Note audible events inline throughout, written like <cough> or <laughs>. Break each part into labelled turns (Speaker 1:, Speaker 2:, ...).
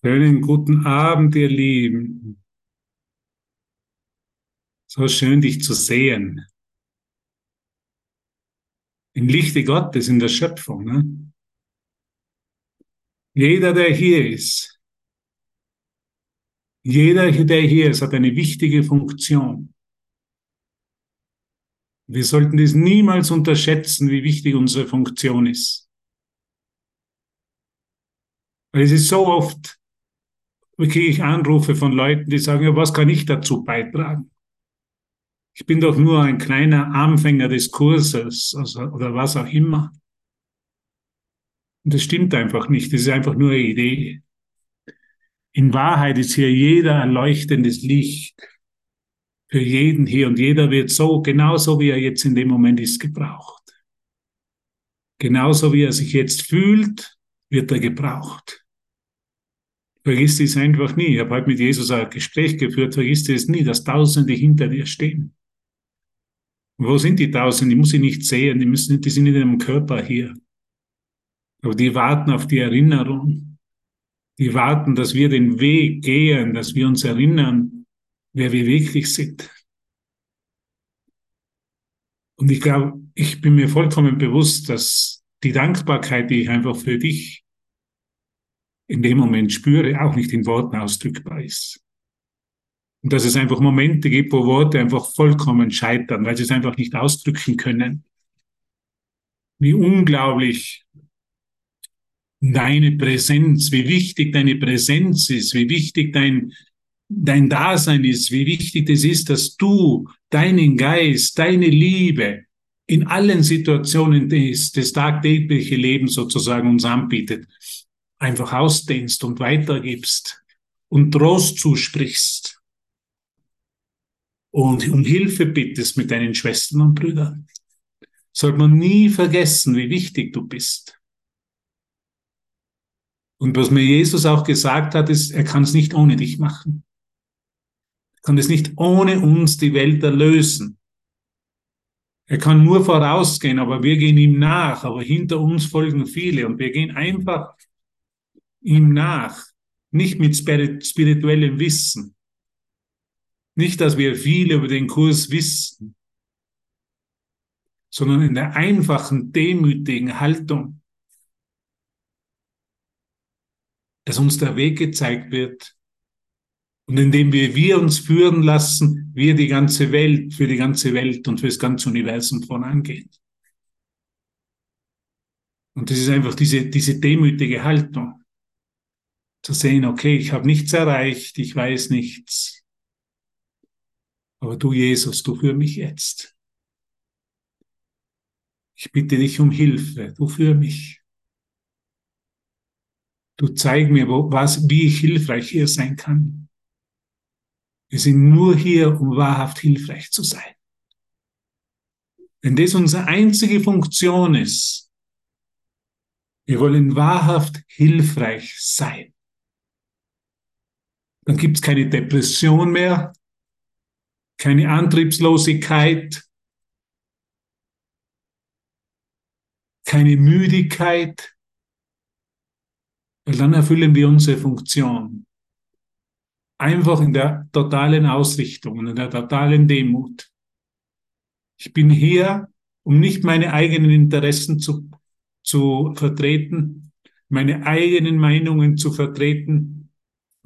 Speaker 1: Schönen guten Abend, ihr Lieben. So schön, dich zu sehen. Im Lichte Gottes, in der Schöpfung. Ne? Jeder, der hier ist, jeder, der hier ist, hat eine wichtige Funktion. Wir sollten das niemals unterschätzen, wie wichtig unsere Funktion ist. Weil es ist so oft, kriege ich Anrufe von Leuten, die sagen, ja, was kann ich dazu beitragen? Ich bin doch nur ein kleiner Anfänger des Kurses also, oder was auch immer. Und das stimmt einfach nicht, das ist einfach nur eine Idee. In Wahrheit ist hier jeder ein leuchtendes Licht für jeden hier und jeder wird so, genauso wie er jetzt in dem Moment ist, gebraucht. Genauso wie er sich jetzt fühlt, wird er gebraucht. Vergiss es einfach nie. Ich habe heute mit Jesus ein Gespräch geführt, vergiss es nie, dass Tausende hinter dir stehen. Wo sind die Tausende? Die muss ich nicht sehen, die, müssen, die sind in ihrem Körper hier. Aber die warten auf die Erinnerung. Die warten, dass wir den Weg gehen, dass wir uns erinnern, wer wir wirklich sind. Und ich glaube, ich bin mir vollkommen bewusst, dass die Dankbarkeit, die ich einfach für dich in dem Moment spüre, auch nicht in Worten ausdrückbar ist. Und dass es einfach Momente gibt, wo Worte einfach vollkommen scheitern, weil sie es einfach nicht ausdrücken können. Wie unglaublich deine Präsenz, wie wichtig deine Präsenz ist, wie wichtig dein, dein Dasein ist, wie wichtig es ist, dass du deinen Geist, deine Liebe in allen Situationen des, des tagtäglichen Lebens sozusagen uns anbietet, einfach ausdehnst und weitergibst und Trost zusprichst und um Hilfe bittest mit deinen Schwestern und Brüdern, sollte man nie vergessen, wie wichtig du bist. Und was mir Jesus auch gesagt hat, ist, er kann es nicht ohne dich machen. Er kann es nicht ohne uns die Welt erlösen. Er kann nur vorausgehen, aber wir gehen ihm nach, aber hinter uns folgen viele und wir gehen einfach ihm nach, nicht mit spirituellem Wissen, nicht, dass wir viel über den Kurs wissen, sondern in der einfachen, demütigen Haltung, dass uns der Weg gezeigt wird und indem wir, wir uns führen lassen, wir die ganze Welt, für die ganze Welt und für das ganze Universum vorangehen. Und das ist einfach diese, diese demütige Haltung. Zu sehen, okay, ich habe nichts erreicht, ich weiß nichts, aber du, Jesus, du für mich jetzt. Ich bitte dich um Hilfe, du für mich. Du zeig mir, wo, was, wie ich hilfreich hier sein kann. Wir sind nur hier, um wahrhaft hilfreich zu sein. Wenn das unsere einzige Funktion ist, wir wollen wahrhaft hilfreich sein, dann gibt es keine Depression mehr, keine Antriebslosigkeit, keine Müdigkeit, weil dann erfüllen wir unsere Funktion. Einfach in der totalen Ausrichtung in der totalen Demut. Ich bin hier, um nicht meine eigenen Interessen zu, zu vertreten, meine eigenen Meinungen zu vertreten,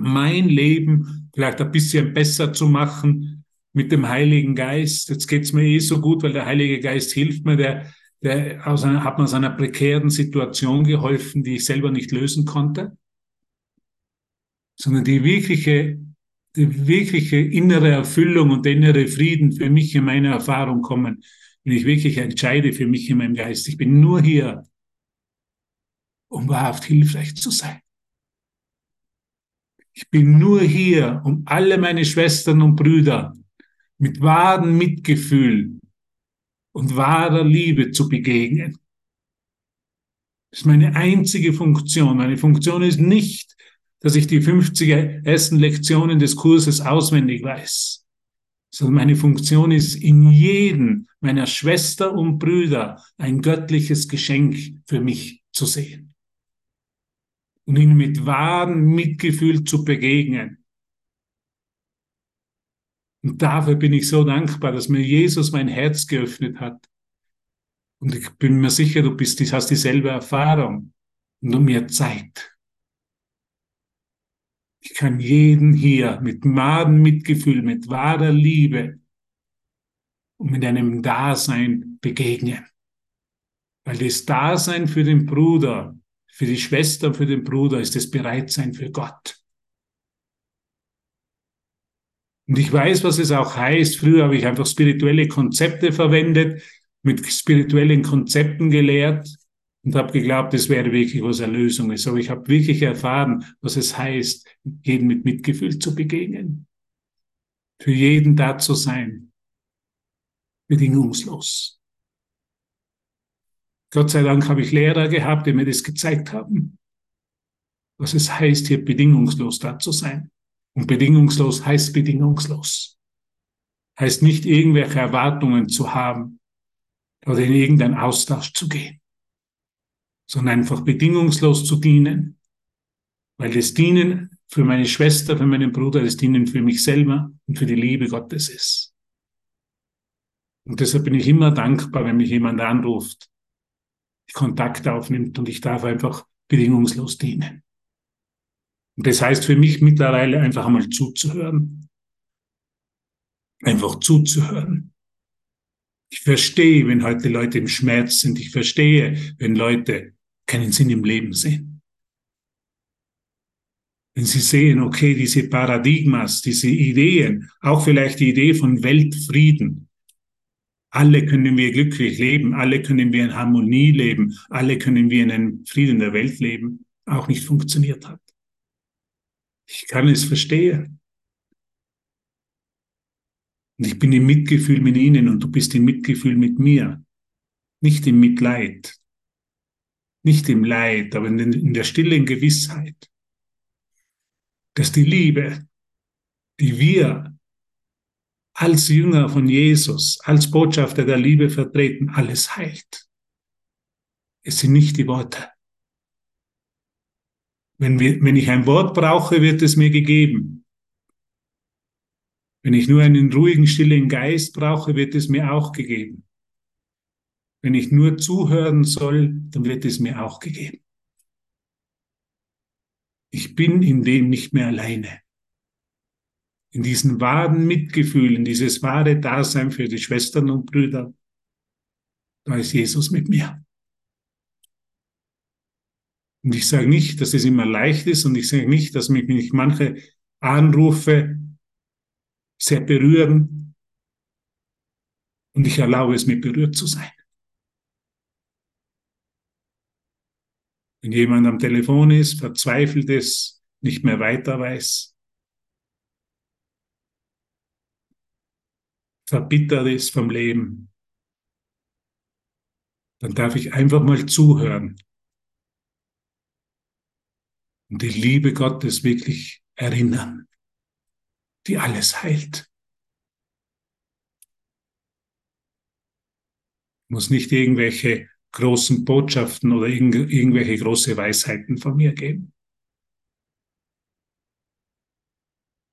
Speaker 1: mein Leben vielleicht ein bisschen besser zu machen, mit dem Heiligen Geist. Jetzt geht's mir eh so gut, weil der Heilige Geist hilft mir. Der, der aus einer, hat mir aus einer prekären Situation geholfen, die ich selber nicht lösen konnte, sondern die wirkliche, die wirkliche innere Erfüllung und der innere Frieden für mich in meiner Erfahrung kommen, wenn ich wirklich entscheide für mich in meinem Geist. Ich bin nur hier, um wahrhaft hilfreich zu sein. Ich bin nur hier, um alle meine Schwestern und Brüder mit wahrem Mitgefühl und wahrer Liebe zu begegnen. Das ist meine einzige Funktion. Meine Funktion ist nicht, dass ich die 50 ersten Lektionen des Kurses auswendig weiß, sondern meine Funktion ist, in jedem meiner Schwester und Brüder ein göttliches Geschenk für mich zu sehen. Und ihnen mit wahrem Mitgefühl zu begegnen. Und dafür bin ich so dankbar, dass mir Jesus mein Herz geöffnet hat. Und ich bin mir sicher, du bist, hast dieselbe Erfahrung. Nur mir Zeit. Ich kann jeden hier mit wahrem Mitgefühl, mit wahrer Liebe und mit einem Dasein begegnen. Weil das Dasein für den Bruder, für die Schwester, für den Bruder ist das Bereitsein für Gott. Und ich weiß, was es auch heißt. Früher habe ich einfach spirituelle Konzepte verwendet, mit spirituellen Konzepten gelehrt und habe geglaubt, das wäre wirklich was Erlösung ist. Aber ich habe wirklich erfahren, was es heißt, jeden mit Mitgefühl zu begegnen. Für jeden da zu sein. Bedingungslos. Gott sei Dank habe ich Lehrer gehabt, die mir das gezeigt haben, was es heißt, hier bedingungslos da zu sein. Und bedingungslos heißt bedingungslos. Heißt nicht irgendwelche Erwartungen zu haben oder in irgendeinen Austausch zu gehen sondern einfach bedingungslos zu dienen. Weil das Dienen für meine Schwester, für meinen Bruder, das Dienen für mich selber und für die Liebe Gottes ist. Und deshalb bin ich immer dankbar, wenn mich jemand anruft, Kontakt aufnimmt und ich darf einfach bedingungslos dienen. Und das heißt für mich mittlerweile einfach einmal zuzuhören. Einfach zuzuhören. Ich verstehe, wenn heute Leute im Schmerz sind. Ich verstehe, wenn Leute keinen Sinn im Leben sehen. Wenn sie sehen, okay, diese Paradigmas, diese Ideen, auch vielleicht die Idee von Weltfrieden, alle können wir glücklich leben, alle können wir in Harmonie leben, alle können wir in einem Frieden der Welt leben, auch nicht funktioniert hat. Ich kann es verstehen. Und ich bin im Mitgefühl mit ihnen und du bist im Mitgefühl mit mir, nicht im Mitleid nicht im Leid, aber in der stillen Gewissheit, dass die Liebe, die wir als Jünger von Jesus, als Botschafter der Liebe vertreten, alles heilt. Es sind nicht die Worte. Wenn, wir, wenn ich ein Wort brauche, wird es mir gegeben. Wenn ich nur einen ruhigen, stillen Geist brauche, wird es mir auch gegeben. Wenn ich nur zuhören soll, dann wird es mir auch gegeben. Ich bin in dem nicht mehr alleine. In diesem wahren Mitgefühl, in dieses wahre Dasein für die Schwestern und Brüder, da ist Jesus mit mir. Und ich sage nicht, dass es immer leicht ist und ich sage nicht, dass mich nicht manche Anrufe sehr berühren und ich erlaube es, mit berührt zu sein. Wenn jemand am Telefon ist, verzweifelt ist, nicht mehr weiter weiß, verbittert ist vom Leben, dann darf ich einfach mal zuhören und die Liebe Gottes wirklich erinnern, die alles heilt. muss nicht irgendwelche großen Botschaften oder irgend, irgendwelche große Weisheiten von mir geben.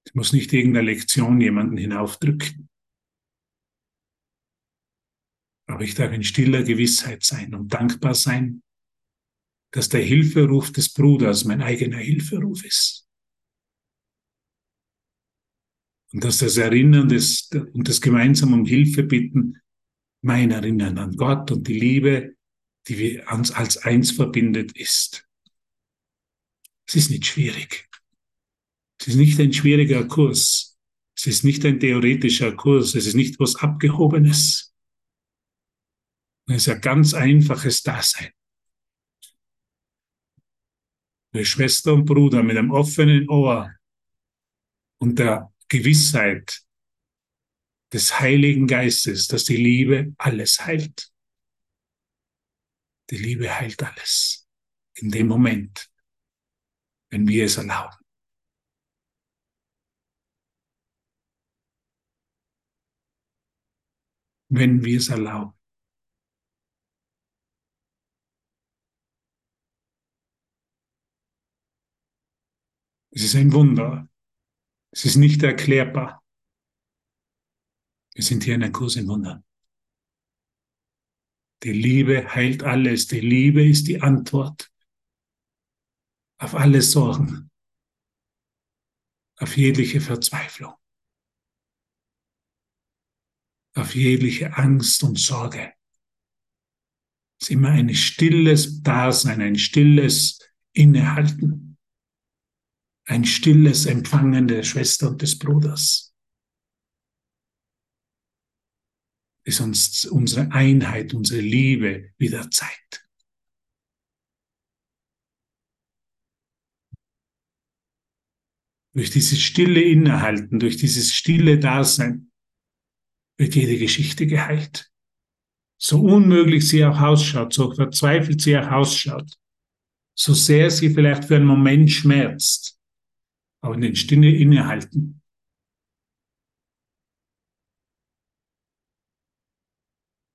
Speaker 1: Ich muss nicht irgendeine Lektion jemanden hinaufdrücken. Aber ich darf in stiller Gewissheit sein und dankbar sein, dass der Hilferuf des Bruders mein eigener Hilferuf ist. Und dass das Erinnern des, und das gemeinsam um Hilfe bitten mein Erinnern an Gott und die Liebe die wir uns als eins verbindet, ist. Es ist nicht schwierig. Es ist nicht ein schwieriger Kurs. Es ist nicht ein theoretischer Kurs. Es ist nicht was Abgehobenes. Es ist ein ganz einfaches Dasein. Für Schwester und Bruder mit einem offenen Ohr und der Gewissheit des Heiligen Geistes, dass die Liebe alles heilt. Die Liebe heilt alles. In dem Moment, wenn wir es erlauben. Wenn wir es erlauben. Es ist ein Wunder. Es ist nicht erklärbar. Wir sind hier in einem Kurs in Wundern. Die Liebe heilt alles. Die Liebe ist die Antwort auf alle Sorgen, auf jegliche Verzweiflung, auf jegliche Angst und Sorge. Es ist immer ein stilles Dasein, ein stilles Innehalten, ein stilles Empfangen der Schwester und des Bruders. Es uns unsere Einheit, unsere Liebe wieder zeigt. Durch dieses stille Innehalten, durch dieses stille Dasein wird jede Geschichte geheilt. So unmöglich sie auch ausschaut, so verzweifelt sie auch ausschaut, so sehr sie vielleicht für einen Moment schmerzt, aber in den Stille innehalten.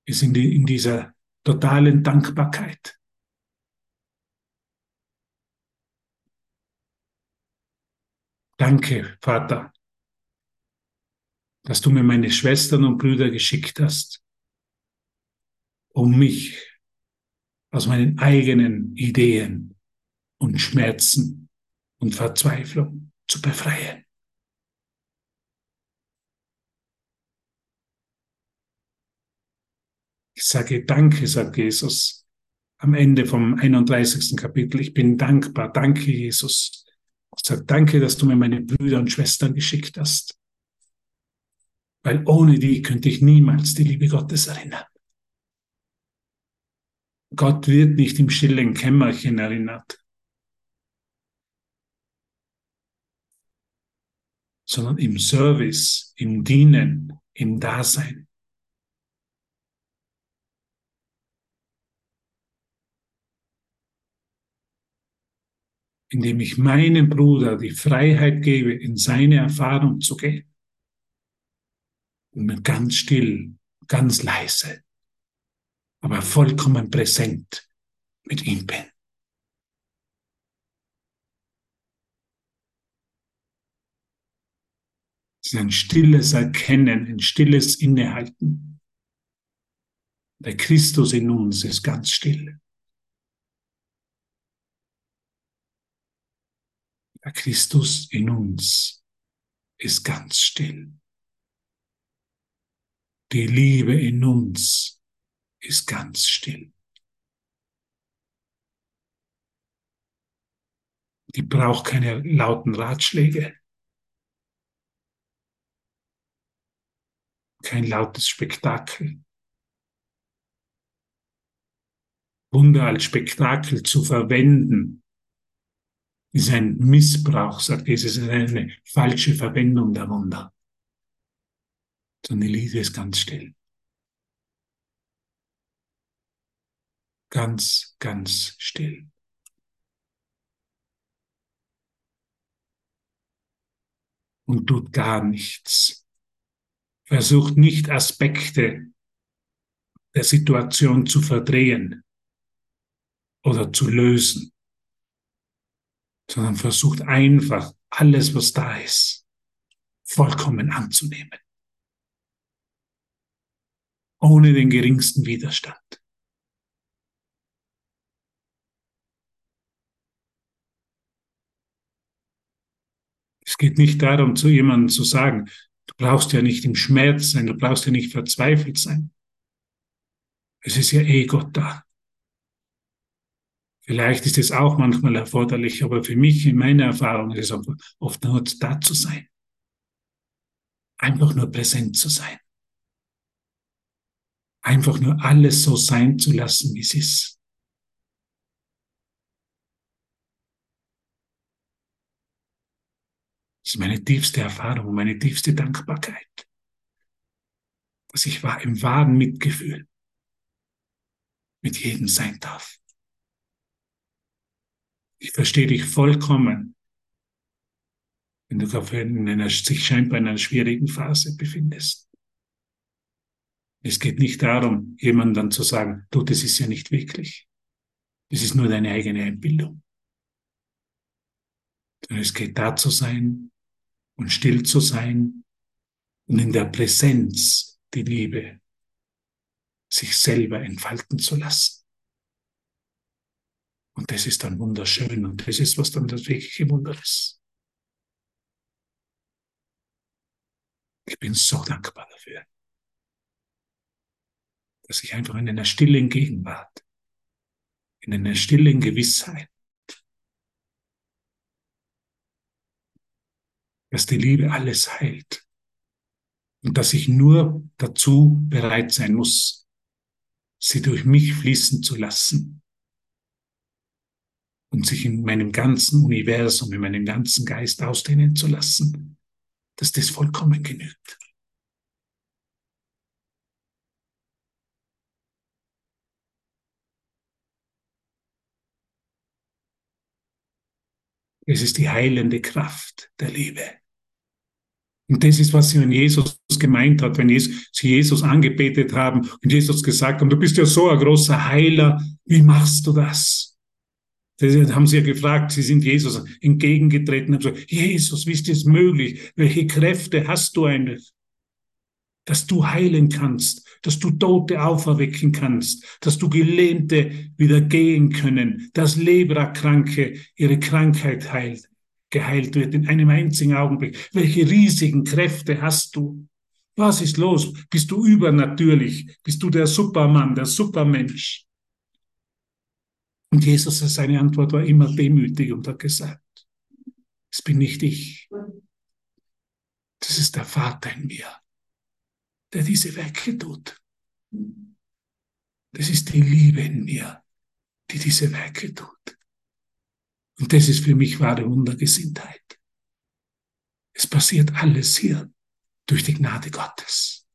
Speaker 1: In, die, in dieser totalen Dankbarkeit. Danke, Vater, dass du mir meine Schwestern und Brüder geschickt hast, um mich aus meinen eigenen Ideen und Schmerzen und Verzweiflung zu befreien. Ich sage Danke, sagt Jesus am Ende vom 31. Kapitel. Ich bin dankbar. Danke, Jesus Sag danke, dass du mir meine Brüder und Schwestern geschickt hast. Weil ohne die könnte ich niemals die Liebe Gottes erinnern. Gott wird nicht im stillen Kämmerchen erinnert, sondern im Service, im Dienen, im Dasein. indem ich meinem Bruder die Freiheit gebe, in seine Erfahrung zu gehen. Und ganz still, ganz leise, aber vollkommen präsent mit ihm bin. Es ist ein stilles Erkennen, ein stilles Innehalten. Der Christus in uns ist ganz still. Der Christus in uns ist ganz still. Die Liebe in uns ist ganz still. Die braucht keine lauten Ratschläge. Kein lautes Spektakel. Wunder als Spektakel zu verwenden, ist ein Missbrauch, sagt Jesus, ist eine falsche Verwendung der Wunder. Sondern die Liebe ist ganz still. Ganz, ganz still. Und tut gar nichts. Versucht nicht Aspekte der Situation zu verdrehen oder zu lösen sondern versucht einfach alles, was da ist, vollkommen anzunehmen. Ohne den geringsten Widerstand. Es geht nicht darum, zu jemandem zu sagen, du brauchst ja nicht im Schmerz sein, du brauchst ja nicht verzweifelt sein. Es ist ja eh Gott da. Vielleicht ist es auch manchmal erforderlich, aber für mich, in meiner Erfahrung, ist es oft nur da zu sein. Einfach nur präsent zu sein. Einfach nur alles so sein zu lassen, wie es ist. Das ist meine tiefste Erfahrung, meine tiefste Dankbarkeit. Dass ich im wahren Mitgefühl mit jedem sein darf. Ich verstehe dich vollkommen, wenn du in einer, sich scheinbar in einer schwierigen Phase befindest. Es geht nicht darum, jemandem dann zu sagen, du, das ist ja nicht wirklich. Das ist nur deine eigene Einbildung. es geht da zu sein und still zu sein und in der Präsenz die Liebe sich selber entfalten zu lassen. Und das ist dann wunderschön und das ist, was dann das wirkliche Wunder ist. Ich bin so dankbar dafür, dass ich einfach in einer stillen Gegenwart, in einer stillen Gewissheit, dass die Liebe alles heilt und dass ich nur dazu bereit sein muss, sie durch mich fließen zu lassen und sich in meinem ganzen Universum, in meinem ganzen Geist ausdehnen zu lassen, dass das vollkommen genügt. Es ist die heilende Kraft der Liebe. Und das ist, was sie an Jesus gemeint hat, wenn sie Jesus angebetet haben und Jesus gesagt haben, du bist ja so ein großer Heiler, wie machst du das? Das haben sie ja gefragt, sie sind Jesus entgegengetreten und gesagt, Jesus, wie ist das möglich? Welche Kräfte hast du eigentlich? Dass du heilen kannst, dass du Tote auferwecken kannst, dass du Gelähmte wieder gehen können, dass Leberkranke ihre Krankheit heilt, geheilt wird in einem einzigen Augenblick. Welche riesigen Kräfte hast du? Was ist los? Bist du übernatürlich? Bist du der Supermann, der Supermensch? Und Jesus, seine Antwort war immer demütig und hat gesagt, es bin nicht ich. Das ist der Vater in mir, der diese Werke tut. Das ist die Liebe in mir, die diese Werke tut. Und das ist für mich wahre Wundergesinntheit. Es passiert alles hier durch die Gnade Gottes.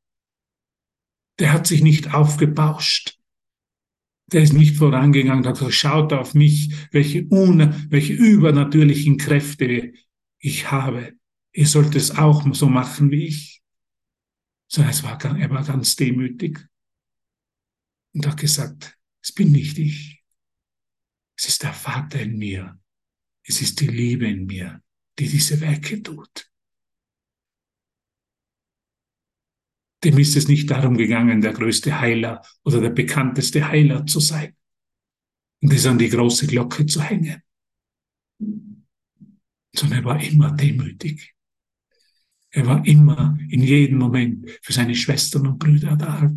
Speaker 1: Der hat sich nicht aufgebauscht. Der ist nicht vorangegangen und hat gesagt, schaut auf mich, welche, un, welche übernatürlichen Kräfte ich habe. Ihr sollt es auch so machen wie ich. Sondern es war, er war ganz demütig und hat gesagt, es bin nicht ich. Es ist der Vater in mir. Es ist die Liebe in mir, die diese Werke tut. Dem ist es nicht darum gegangen, der größte Heiler oder der bekannteste Heiler zu sein und es an die große Glocke zu hängen, sondern er war immer demütig. Er war immer in jedem Moment für seine Schwestern und Brüder da.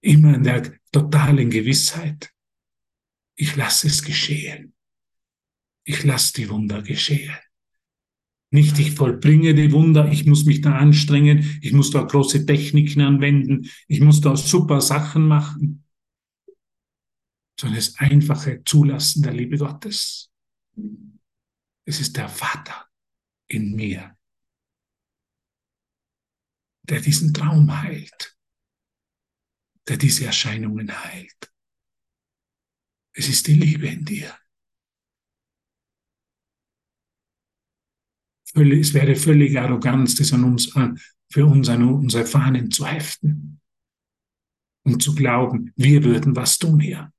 Speaker 1: Immer in der totalen Gewissheit, ich lasse es geschehen. Ich lasse die Wunder geschehen. Nicht ich vollbringe die Wunder, ich muss mich da anstrengen, ich muss da große Techniken anwenden, ich muss da super Sachen machen, sondern das einfache Zulassen der Liebe Gottes. Es ist der Vater in mir, der diesen Traum heilt, der diese Erscheinungen heilt. Es ist die Liebe in dir. es wäre völlig Arroganz, das an uns, für uns an unsere Fahnen zu heften und zu glauben, wir würden was tun hier.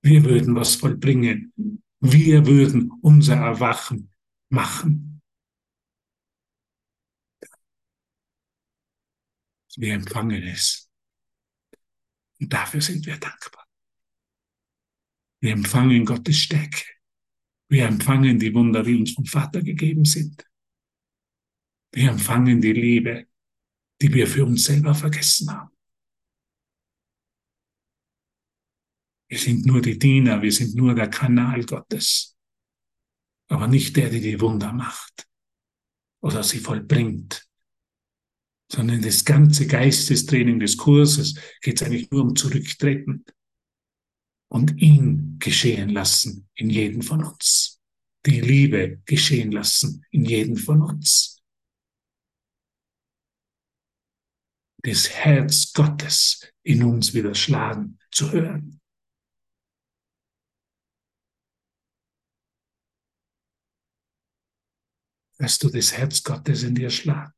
Speaker 1: Wir würden was vollbringen. Wir würden unser Erwachen machen. Wir empfangen es. Und dafür sind wir dankbar. Wir empfangen Gottes Stärke. Wir empfangen die Wunder, die uns vom Vater gegeben sind. Wir empfangen die Liebe, die wir für uns selber vergessen haben. Wir sind nur die Diener, wir sind nur der Kanal Gottes, aber nicht der, der die Wunder macht oder sie vollbringt, sondern das ganze Geistestraining des Kurses geht es eigentlich nur um Zurücktreten und ihn geschehen lassen in jedem von uns. Die Liebe geschehen lassen in jedem von uns. Das Herz Gottes in uns wieder schlagen zu hören. Hörst du das Herz Gottes in dir schlagen?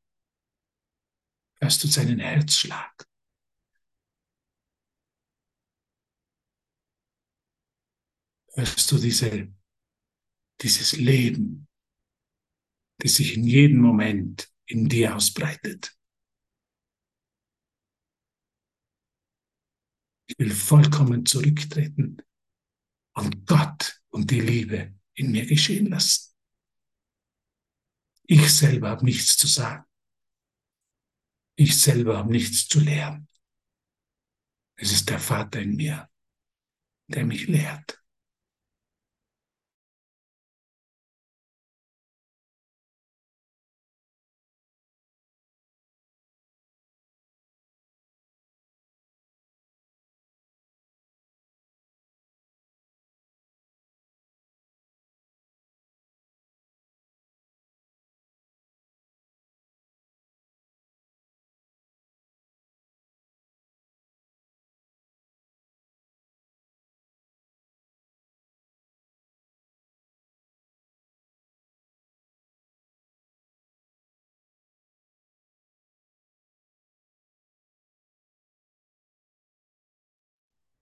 Speaker 1: Hörst du seinen Herzschlag? Hörst du diese, dieses Leben, das sich in jedem Moment in dir ausbreitet. Ich will vollkommen zurücktreten und Gott und die Liebe in mir geschehen lassen. Ich selber habe nichts zu sagen. Ich selber habe nichts zu lehren. Es ist der Vater in mir, der mich lehrt.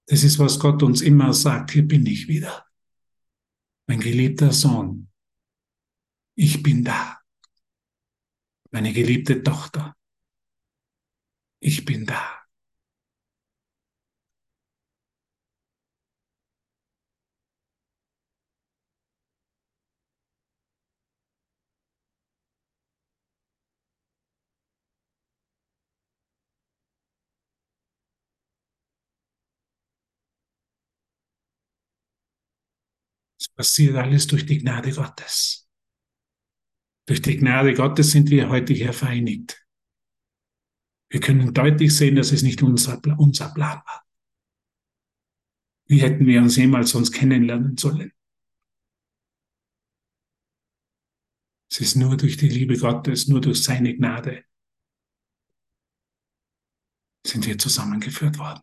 Speaker 1: Das ist, was Gott uns immer sagt. Hier bin ich wieder. Mein geliebter Sohn. Ich bin da. Meine geliebte Tochter. Ich bin da. Es passiert alles durch die Gnade Gottes. Durch die Gnade Gottes sind wir heute hier vereinigt. Wir können deutlich sehen, dass es nicht unser, unser Plan war. Wie hätten wir uns jemals sonst kennenlernen sollen? Es ist nur durch die Liebe Gottes, nur durch seine Gnade sind wir zusammengeführt worden.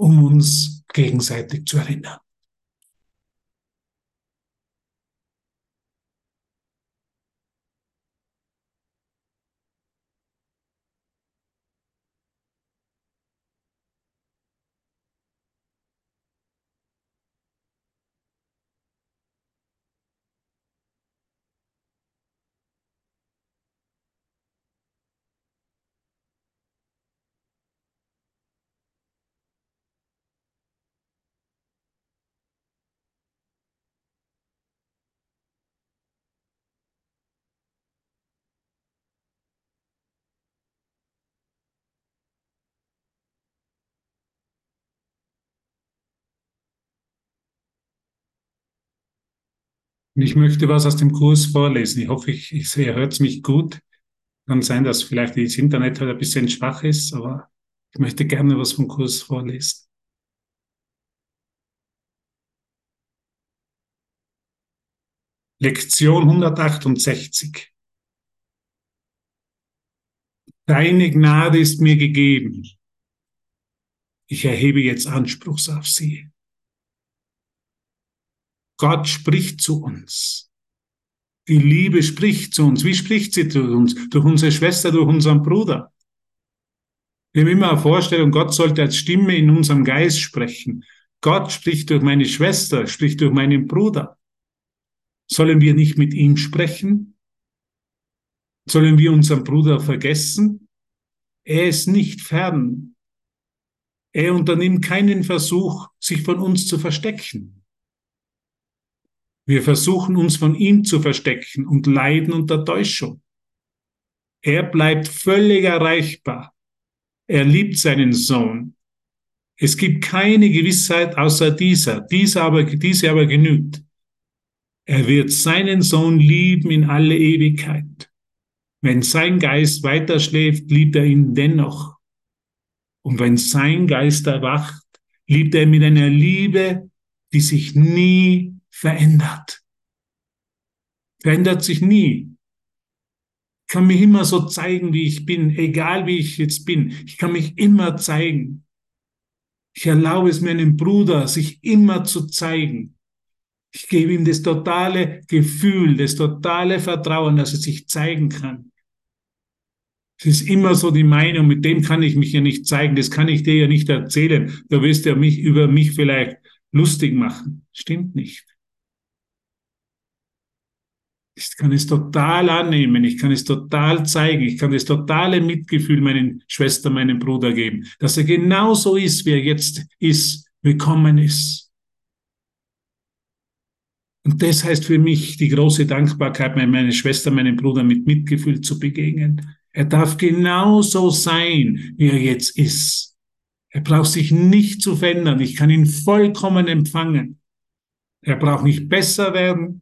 Speaker 1: Um uns gegenseitig zu erinnern. Und ich möchte was aus dem Kurs vorlesen. Ich hoffe, ich, ich sehe, hört mich gut. Kann sein, dass vielleicht das Internet halt ein bisschen schwach ist, aber ich möchte gerne was vom Kurs vorlesen. Lektion 168. Deine Gnade ist mir gegeben. Ich erhebe jetzt Anspruchs auf sie. Gott spricht zu uns. Die Liebe spricht zu uns. Wie spricht sie zu uns? Durch unsere Schwester, durch unseren Bruder. Wir haben immer eine Vorstellung, Gott sollte als Stimme in unserem Geist sprechen. Gott spricht durch meine Schwester, spricht durch meinen Bruder. Sollen wir nicht mit ihm sprechen? Sollen wir unseren Bruder vergessen? Er ist nicht fern. Er unternimmt keinen Versuch, sich von uns zu verstecken. Wir versuchen uns von ihm zu verstecken und leiden unter Täuschung. Er bleibt völlig erreichbar. Er liebt seinen Sohn. Es gibt keine Gewissheit außer dieser. Diese aber, diese aber genügt. Er wird seinen Sohn lieben in alle Ewigkeit. Wenn sein Geist weiter schläft, liebt er ihn dennoch. Und wenn sein Geist erwacht, liebt er mit einer Liebe, die sich nie verändert. Verändert sich nie. Ich kann mich immer so zeigen, wie ich bin, egal wie ich jetzt bin. Ich kann mich immer zeigen. Ich erlaube es meinem Bruder, sich immer zu zeigen. Ich gebe ihm das totale Gefühl, das totale Vertrauen, dass er sich zeigen kann. Es ist immer so die Meinung, mit dem kann ich mich ja nicht zeigen, das kann ich dir ja nicht erzählen. Da wirst du ja mich über mich vielleicht lustig machen. Stimmt nicht. Ich kann es total annehmen, ich kann es total zeigen, ich kann das totale Mitgefühl meinen Schwestern, meinem Bruder geben, dass er genauso ist, wie er jetzt ist, willkommen ist. Und das heißt für mich die große Dankbarkeit, meine Schwester, meinem Bruder mit Mitgefühl zu begegnen. Er darf genauso sein, wie er jetzt ist. Er braucht sich nicht zu verändern. Ich kann ihn vollkommen empfangen. Er braucht nicht besser werden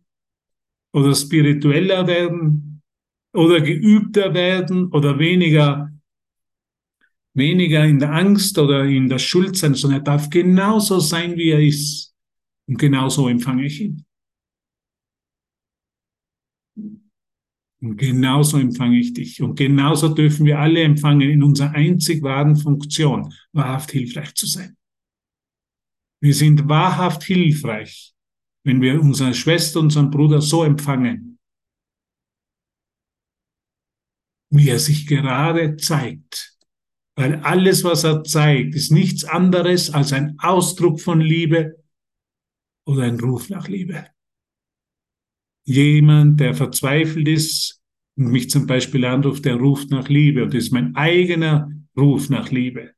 Speaker 1: oder spiritueller werden oder geübter werden oder weniger, weniger in der Angst oder in der Schuld sein, sondern er darf genauso sein, wie er ist. Und genauso empfange ich ihn. Und genauso empfange ich dich. Und genauso dürfen wir alle empfangen, in unserer einzig wahren Funktion, wahrhaft hilfreich zu sein. Wir sind wahrhaft hilfreich, wenn wir unsere Schwester, unseren Bruder so empfangen, wie er sich gerade zeigt. Weil alles, was er zeigt, ist nichts anderes als ein Ausdruck von Liebe oder ein Ruf nach Liebe jemand, der verzweifelt ist und mich zum Beispiel anruft, der ruft nach Liebe und das ist mein eigener Ruf nach Liebe.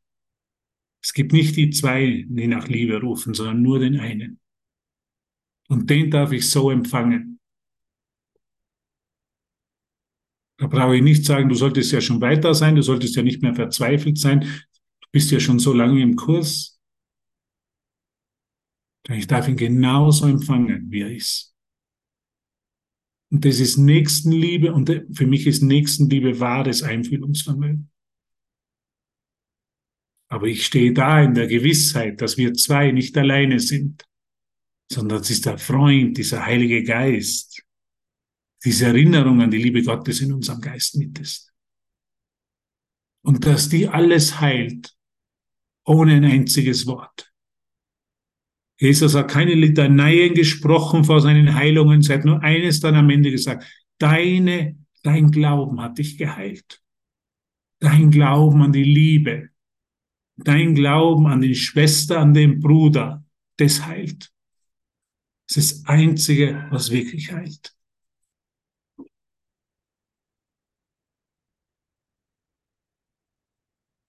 Speaker 1: Es gibt nicht die zwei, die nach Liebe rufen, sondern nur den einen. Und den darf ich so empfangen. Da brauche ich nicht sagen, du solltest ja schon weiter sein, du solltest ja nicht mehr verzweifelt sein, du bist ja schon so lange im Kurs. Ich darf ihn genauso empfangen, wie er ist. Und das ist Nächstenliebe und für mich ist Nächstenliebe wahres Einfühlungsvermögen. Aber ich stehe da in der Gewissheit, dass wir zwei nicht alleine sind, sondern es ist der Freund, dieser Heilige Geist, diese Erinnerung an die Liebe Gottes in unserem Geist mit ist. Und dass die alles heilt, ohne ein einziges Wort. Jesus hat keine Litaneien gesprochen vor seinen Heilungen, hat nur eines dann am Ende gesagt, deine, dein Glauben hat dich geheilt. Dein Glauben an die Liebe, dein Glauben an die Schwester, an den Bruder, das heilt. Das ist das Einzige, was wirklich heilt.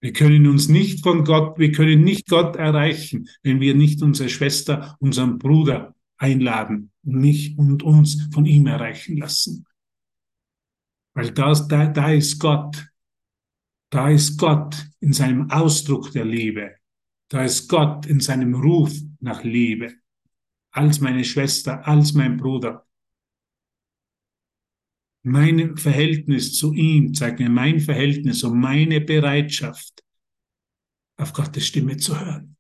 Speaker 1: Wir können uns nicht von Gott, wir können nicht Gott erreichen, wenn wir nicht unsere Schwester, unseren Bruder einladen und mich und uns von ihm erreichen lassen. Weil das, da, da ist Gott. Da ist Gott in seinem Ausdruck der Liebe. Da ist Gott in seinem Ruf nach Liebe. Als meine Schwester, als mein Bruder. Mein Verhältnis zu ihm zeigt mir mein Verhältnis und meine Bereitschaft, auf Gottes Stimme zu hören.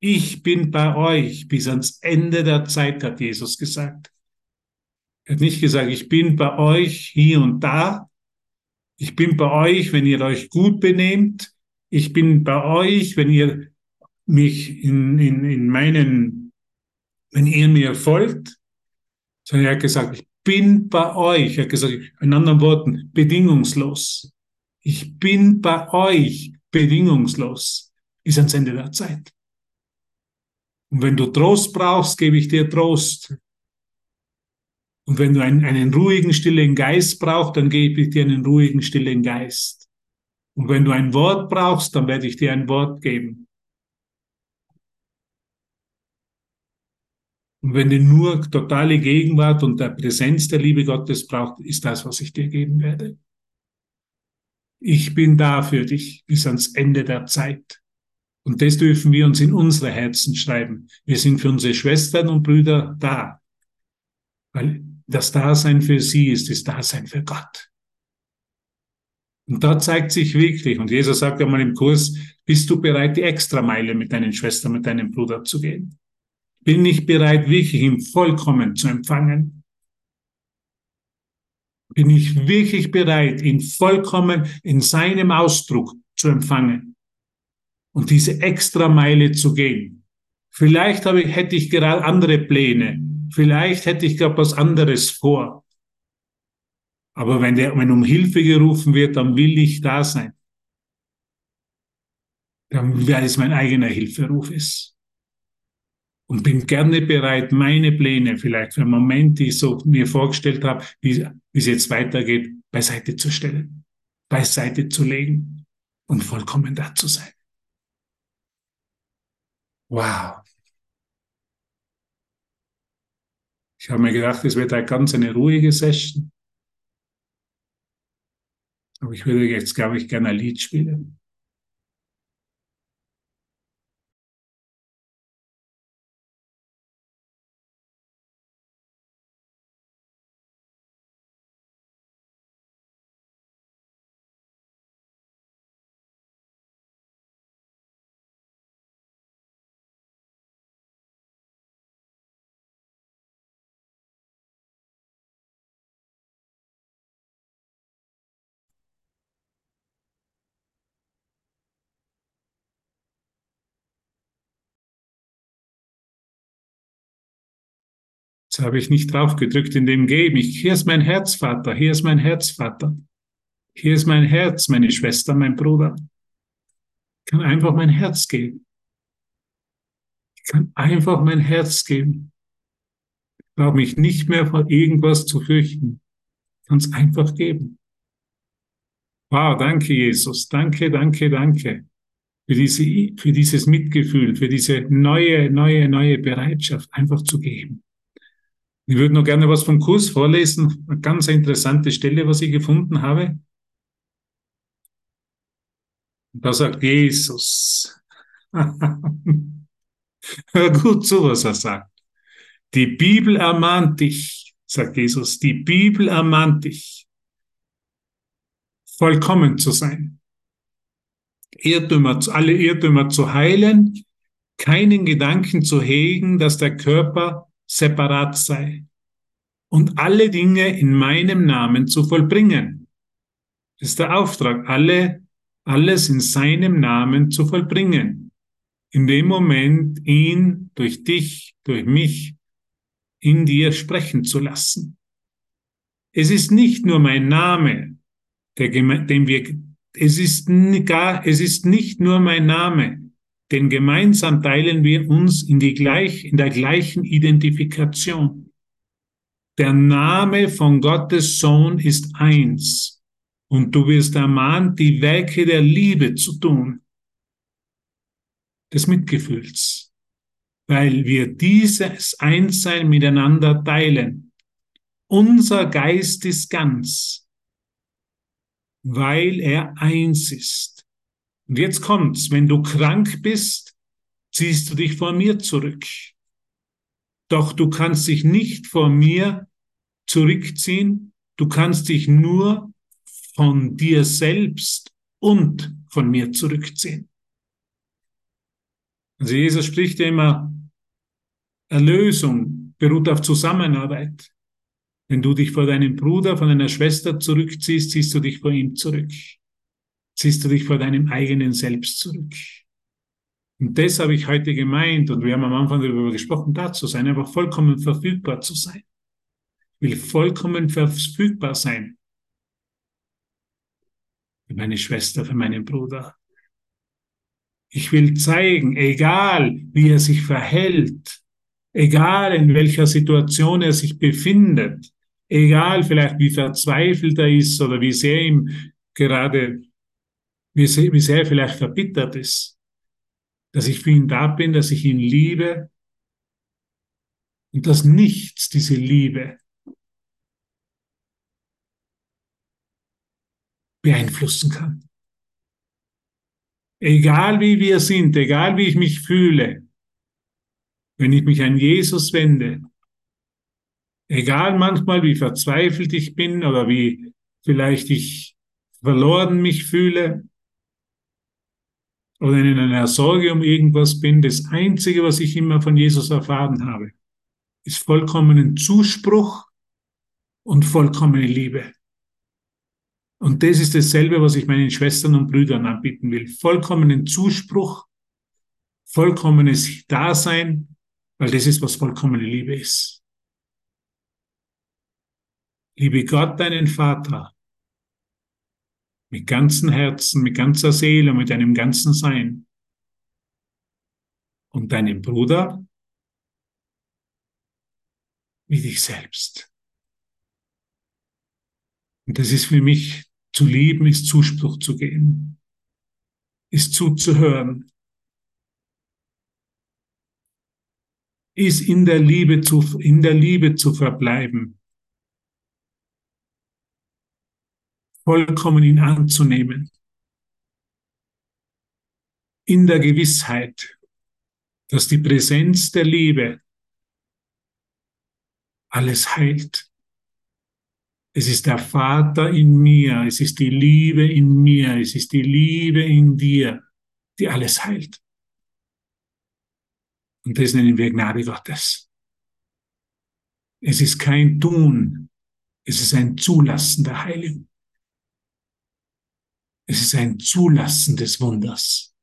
Speaker 1: Ich bin bei euch bis ans Ende der Zeit, hat Jesus gesagt. Er hat nicht gesagt, ich bin bei euch hier und da. Ich bin bei euch, wenn ihr euch gut benehmt. Ich bin bei euch, wenn ihr mich in, in, in meinen, wenn ihr mir folgt. Sondern er hat gesagt, ich bin bei euch. Er hat gesagt, in anderen Worten, bedingungslos. Ich bin bei euch bedingungslos. Ist ans Ende der Zeit. Und wenn du Trost brauchst, gebe ich dir Trost. Und wenn du einen, einen ruhigen, stillen Geist brauchst, dann gebe ich dir einen ruhigen, stillen Geist. Und wenn du ein Wort brauchst, dann werde ich dir ein Wort geben. Und wenn du nur totale Gegenwart und der Präsenz der Liebe Gottes brauchst, ist das, was ich dir geben werde. Ich bin da für dich bis ans Ende der Zeit. Und das dürfen wir uns in unsere Herzen schreiben. Wir sind für unsere Schwestern und Brüder da. Weil das Dasein für sie ist das Dasein für Gott. Und da zeigt sich wirklich, und Jesus sagt einmal im Kurs, bist du bereit, die Extrameile mit deinen Schwestern, mit deinem Bruder zu gehen? Bin ich bereit, wirklich ihn vollkommen zu empfangen? Bin ich wirklich bereit, ihn vollkommen in seinem Ausdruck zu empfangen und diese extra Meile zu gehen? Vielleicht habe hätte ich gerade andere Pläne. Vielleicht hätte ich gerade was anderes vor. Aber wenn, der, wenn um Hilfe gerufen wird, dann will ich da sein. Dann, weil es mein eigener Hilferuf ist. Und bin gerne bereit, meine Pläne vielleicht für einen Moment, die ich so mir vorgestellt habe, wie, wie es jetzt weitergeht, beiseite zu stellen, beiseite zu legen und vollkommen da zu sein. Wow. Ich habe mir gedacht, es wird halt ganz eine ruhige Session. Aber ich würde jetzt, glaube ich, gerne ein Lied spielen. Das habe ich nicht drauf gedrückt in dem Geben. Ich, hier ist mein Herz, Vater. Hier ist mein Herz, Vater. Hier ist mein Herz, meine Schwester, mein Bruder. Ich kann einfach mein Herz geben. Ich kann einfach mein Herz geben. Ich brauche mich nicht mehr vor irgendwas zu fürchten. Ich kann es einfach geben. Wow, danke Jesus. Danke, danke, danke für, diese, für dieses Mitgefühl, für diese neue, neue, neue Bereitschaft, einfach zu geben. Ich würde noch gerne was vom Kurs vorlesen. Eine ganz interessante Stelle, was ich gefunden habe. Da sagt Jesus. <laughs> Hör gut zu, was er sagt. Die Bibel ermahnt dich, sagt Jesus. Die Bibel ermahnt dich, vollkommen zu sein. Irrtümer, alle Irrtümer zu heilen, keinen Gedanken zu hegen, dass der Körper separat sei und alle Dinge in meinem Namen zu vollbringen. Das ist der Auftrag, alle, alles in seinem Namen zu vollbringen. In dem Moment ihn durch dich, durch mich, in dir sprechen zu lassen. Es ist nicht nur mein Name, der, den wir, es ist gar, es ist nicht nur mein Name, denn gemeinsam teilen wir uns in, die gleich, in der gleichen Identifikation. Der Name von Gottes Sohn ist eins und du wirst ermahnt, die Werke der Liebe zu tun, des Mitgefühls, weil wir dieses Einssein miteinander teilen. Unser Geist ist ganz, weil er eins ist. Und jetzt kommt's, wenn du krank bist, ziehst du dich vor mir zurück. Doch du kannst dich nicht vor mir zurückziehen, du kannst dich nur von dir selbst und von mir zurückziehen. Also Jesus spricht immer, Erlösung beruht auf Zusammenarbeit. Wenn du dich vor deinem Bruder, von deiner Schwester zurückziehst, ziehst du dich vor ihm zurück ziehst du dich vor deinem eigenen Selbst zurück. Und das habe ich heute gemeint und wir haben am Anfang darüber gesprochen, da zu sein, einfach vollkommen verfügbar zu sein. Ich will vollkommen verfügbar sein. Für meine Schwester, für meinen Bruder. Ich will zeigen, egal wie er sich verhält, egal in welcher Situation er sich befindet, egal vielleicht wie verzweifelt er ist oder wie sehr ihm gerade wie sehr, wie sehr vielleicht verbittert ist, dass ich für ihn da bin, dass ich ihn liebe und dass nichts diese Liebe beeinflussen kann. Egal wie wir sind, egal wie ich mich fühle, wenn ich mich an Jesus wende, egal manchmal wie verzweifelt ich bin oder wie vielleicht ich verloren mich fühle, oder in einer Sorge um irgendwas bin, das Einzige, was ich immer von Jesus erfahren habe, ist vollkommenen Zuspruch und vollkommene Liebe. Und das ist dasselbe, was ich meinen Schwestern und Brüdern anbieten will. Vollkommenen Zuspruch, vollkommenes Dasein, weil das ist, was vollkommene Liebe ist. Liebe Gott, deinen Vater, mit ganzem Herzen, mit ganzer Seele, mit deinem ganzen Sein. Und deinen Bruder wie dich selbst. Und das ist für mich zu lieben, ist Zuspruch zu geben, ist zuzuhören, ist in der Liebe zu, in der Liebe zu verbleiben, vollkommen ihn anzunehmen, in der Gewissheit, dass die Präsenz der Liebe alles heilt. Es ist der Vater in mir, es ist die Liebe in mir, es ist die Liebe in dir, die alles heilt. Und das nennen wir Gnade Gottes. Es ist kein Tun, es ist ein Zulassen der Heiligung. Es ist ein Zulassen des Wunders.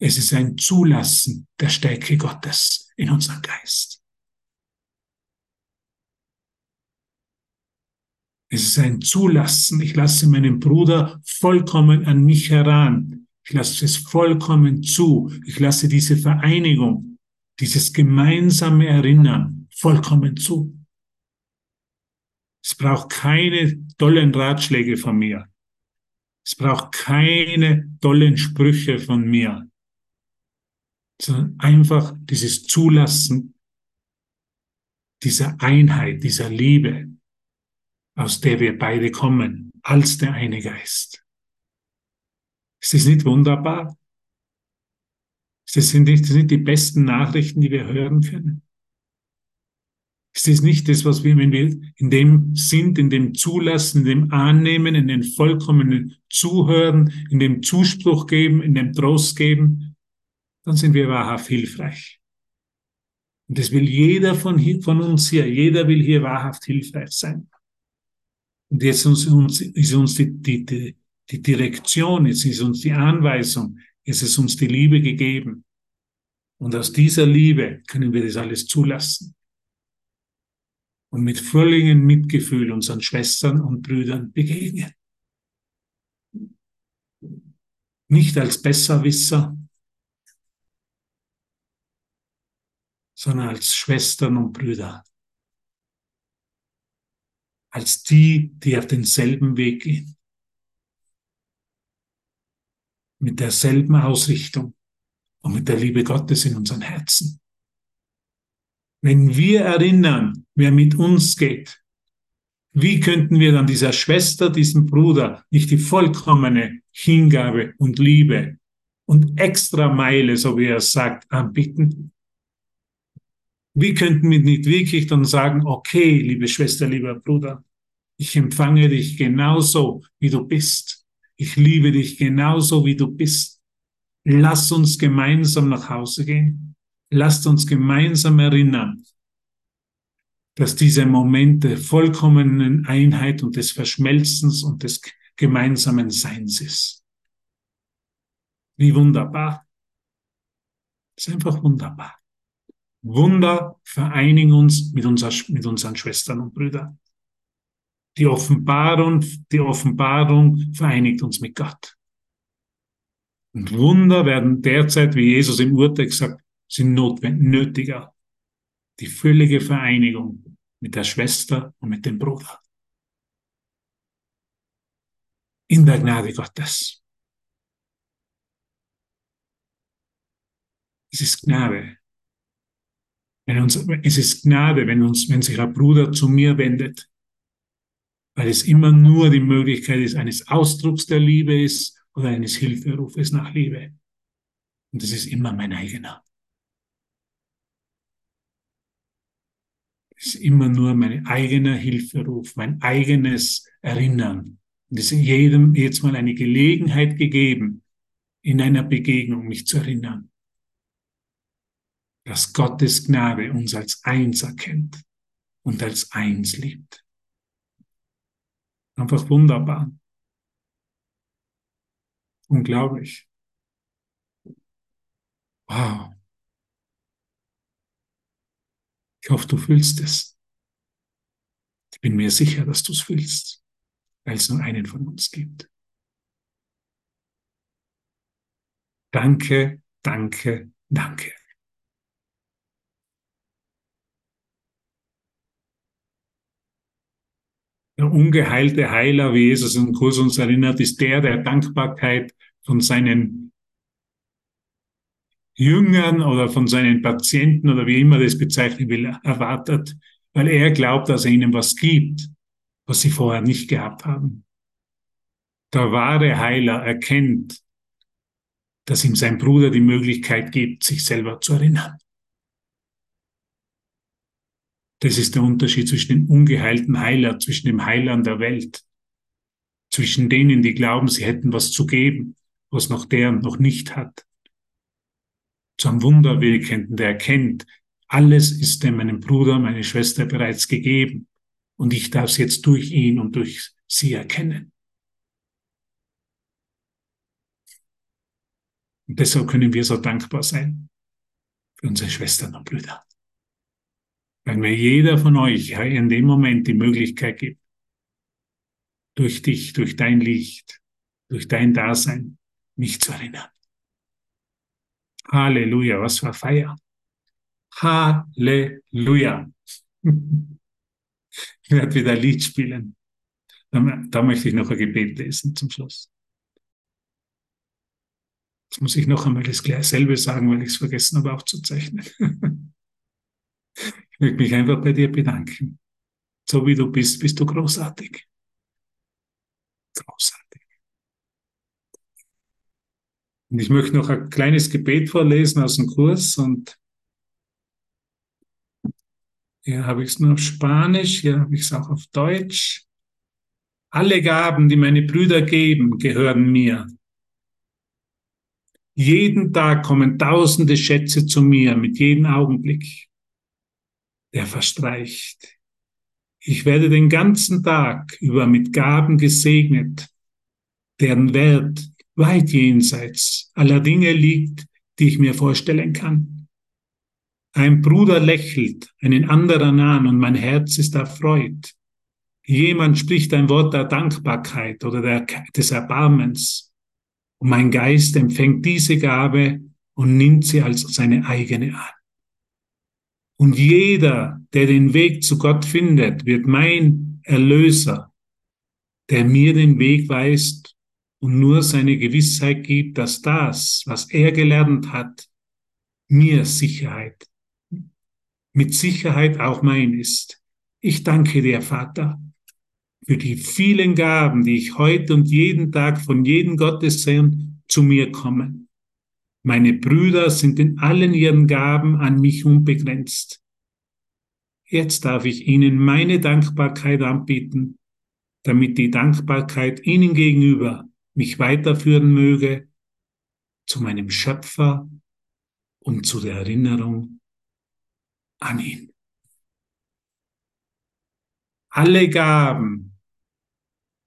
Speaker 1: Es ist ein Zulassen der Stärke Gottes in unserem Geist. Es ist ein Zulassen. Ich lasse meinen Bruder vollkommen an mich heran. Ich lasse es vollkommen zu. Ich lasse diese Vereinigung, dieses gemeinsame Erinnern vollkommen zu. Es braucht keine tollen Ratschläge von mir. Es braucht keine tollen Sprüche von mir, sondern einfach dieses Zulassen dieser Einheit, dieser Liebe, aus der wir beide kommen, als der eine Geist. Ist das nicht wunderbar? Nicht, das sind die besten Nachrichten, die wir hören können. Ist das nicht das, was wir, wenn wir in dem sind, in dem Zulassen, in dem Annehmen, in dem vollkommenen Zuhören, in dem Zuspruch geben, in dem Trost geben, dann sind wir wahrhaft hilfreich. Und das will jeder von, hier, von uns hier, jeder will hier wahrhaft hilfreich sein. Und jetzt uns, uns, ist uns die, die, die, die Direktion, jetzt ist uns die Anweisung, jetzt ist uns die Liebe gegeben. Und aus dieser Liebe können wir das alles zulassen. Und mit völligem Mitgefühl unseren Schwestern und Brüdern begegnen. Nicht als Besserwisser, sondern als Schwestern und Brüder als die, die auf denselben Weg gehen. Mit derselben Ausrichtung und mit der Liebe Gottes in unseren Herzen. Wenn wir erinnern, wer mit uns geht, wie könnten wir dann dieser Schwester, diesem Bruder nicht die vollkommene Hingabe und Liebe und extra Meile, so wie er sagt, anbieten? Wie könnten wir nicht wirklich dann sagen, okay, liebe Schwester, lieber Bruder, ich empfange dich genauso, wie du bist. Ich liebe dich genauso, wie du bist. Lass uns gemeinsam nach Hause gehen. Lasst uns gemeinsam erinnern, dass diese Momente vollkommenen Einheit und des Verschmelzens und des gemeinsamen Seins ist. Wie wunderbar. Ist einfach wunderbar. Wunder vereinigen uns mit, unser, mit unseren Schwestern und Brüdern. Die Offenbarung, die Offenbarung vereinigt uns mit Gott. Und Wunder werden derzeit, wie Jesus im Urteil gesagt, sind nötiger. Die völlige Vereinigung mit der Schwester und mit dem Bruder. In der Gnade Gottes. Es ist Gnade, wenn uns, es ist Gnade, wenn uns, wenn sich ein Bruder zu mir wendet, weil es immer nur die Möglichkeit ist, eines Ausdrucks der Liebe ist oder eines Hilferufes nach Liebe. Und das ist immer mein eigener. Ist immer nur mein eigener Hilferuf, mein eigenes Erinnern. Und es ist jedem jetzt mal eine Gelegenheit gegeben, in einer Begegnung mich zu erinnern dass Gottes Gnade uns als eins erkennt und als eins liebt. Einfach wunderbar. Unglaublich. Wow. Ich hoffe, du fühlst es. Die bin mir sicher, dass du es fühlst, weil es nur einen von uns gibt. Danke, danke, danke. Der ungeheilte Heiler, wie Jesus im Kurs uns erinnert, ist der, der Dankbarkeit von seinen Jüngern oder von seinen Patienten oder wie immer das bezeichnen will, erwartet, weil er glaubt, dass er ihnen was gibt, was sie vorher nicht gehabt haben. Der wahre Heiler erkennt, dass ihm sein Bruder die Möglichkeit gibt, sich selber zu erinnern. Das ist der Unterschied zwischen dem ungeheilten Heiler, zwischen dem Heilern der Welt, zwischen denen, die glauben, sie hätten was zu geben, was noch der noch nicht hat. Zum Wunderwirkenden, der erkennt, alles ist dem meinem Bruder, meine Schwester bereits gegeben und ich darf es jetzt durch ihn und durch sie erkennen. Und deshalb können wir so dankbar sein für unsere Schwestern und Brüder. Weil mir jeder von euch in dem Moment die Möglichkeit gibt, durch dich, durch dein Licht, durch dein Dasein, mich zu erinnern. Halleluja, was für Feier. Halleluja. <laughs> Ich werde wieder ein Lied spielen. Da, da möchte ich noch ein Gebet lesen zum Schluss. Jetzt muss ich noch einmal das selbe sagen, weil ich es vergessen habe aufzuzeichnen. <laughs> ich möchte mich einfach bei dir bedanken. So wie du bist, bist du großartig. Großartig. Und ich möchte noch ein kleines Gebet vorlesen aus dem Kurs und hier habe ich es nur auf Spanisch, hier habe ich es auch auf Deutsch. Alle Gaben, die meine Brüder geben, gehören mir. Jeden Tag kommen tausende Schätze zu mir mit jedem Augenblick, der verstreicht. Ich werde den ganzen Tag über mit Gaben gesegnet, deren Wert weit jenseits aller Dinge liegt, die ich mir vorstellen kann. Ein Bruder lächelt einen anderen an und mein Herz ist erfreut. Jemand spricht ein Wort der Dankbarkeit oder der, des Erbarmens und mein Geist empfängt diese Gabe und nimmt sie als seine eigene an. Und jeder, der den Weg zu Gott findet, wird mein Erlöser, der mir den Weg weist und nur seine Gewissheit gibt, dass das, was er gelernt hat, mir Sicherheit, mit Sicherheit auch mein ist. Ich danke dir, Vater, für die vielen Gaben, die ich heute und jeden Tag von jedem Gottessohn zu mir kommen. Meine Brüder sind in allen ihren Gaben an mich unbegrenzt. Jetzt darf ich ihnen meine Dankbarkeit anbieten, damit die Dankbarkeit ihnen gegenüber mich weiterführen möge zu meinem Schöpfer und zu der Erinnerung an ihn. Alle Gaben,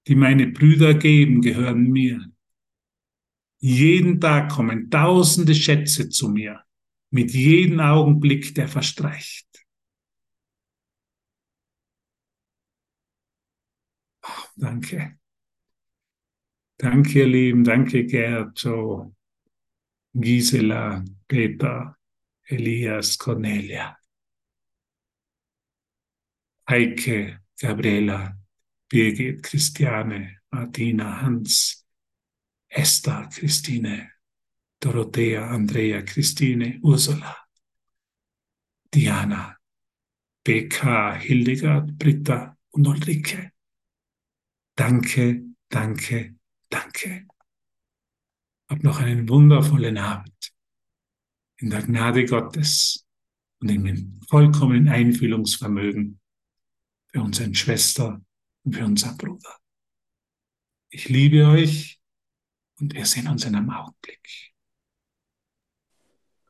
Speaker 1: die meine Brüder geben, gehören mir. Jeden Tag kommen tausende Schätze zu mir, mit jedem Augenblick, der verstreicht. Oh, danke. Danke, ihr Lieben. Danke, Gerd, Joe, Gisela, Peter, Elias, Cornelia, Heike, Gabriela, Birgit, Christiane, Martina, Hans, Esther, Christine, Dorothea, Andrea, Christine, Ursula, Diana, BK, Hildegard, Britta und Ulrike. Danke, danke, danke. Hab noch einen wundervollen Abend in der Gnade Gottes und in dem vollkommenen Einfühlungsvermögen für unseren Schwester und für unseren Bruder. Ich liebe euch und wir sehen uns in einem Augenblick.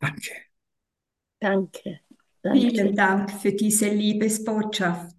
Speaker 1: Danke.
Speaker 2: Danke. Danke. Vielen Dank für diese Liebesbotschaft.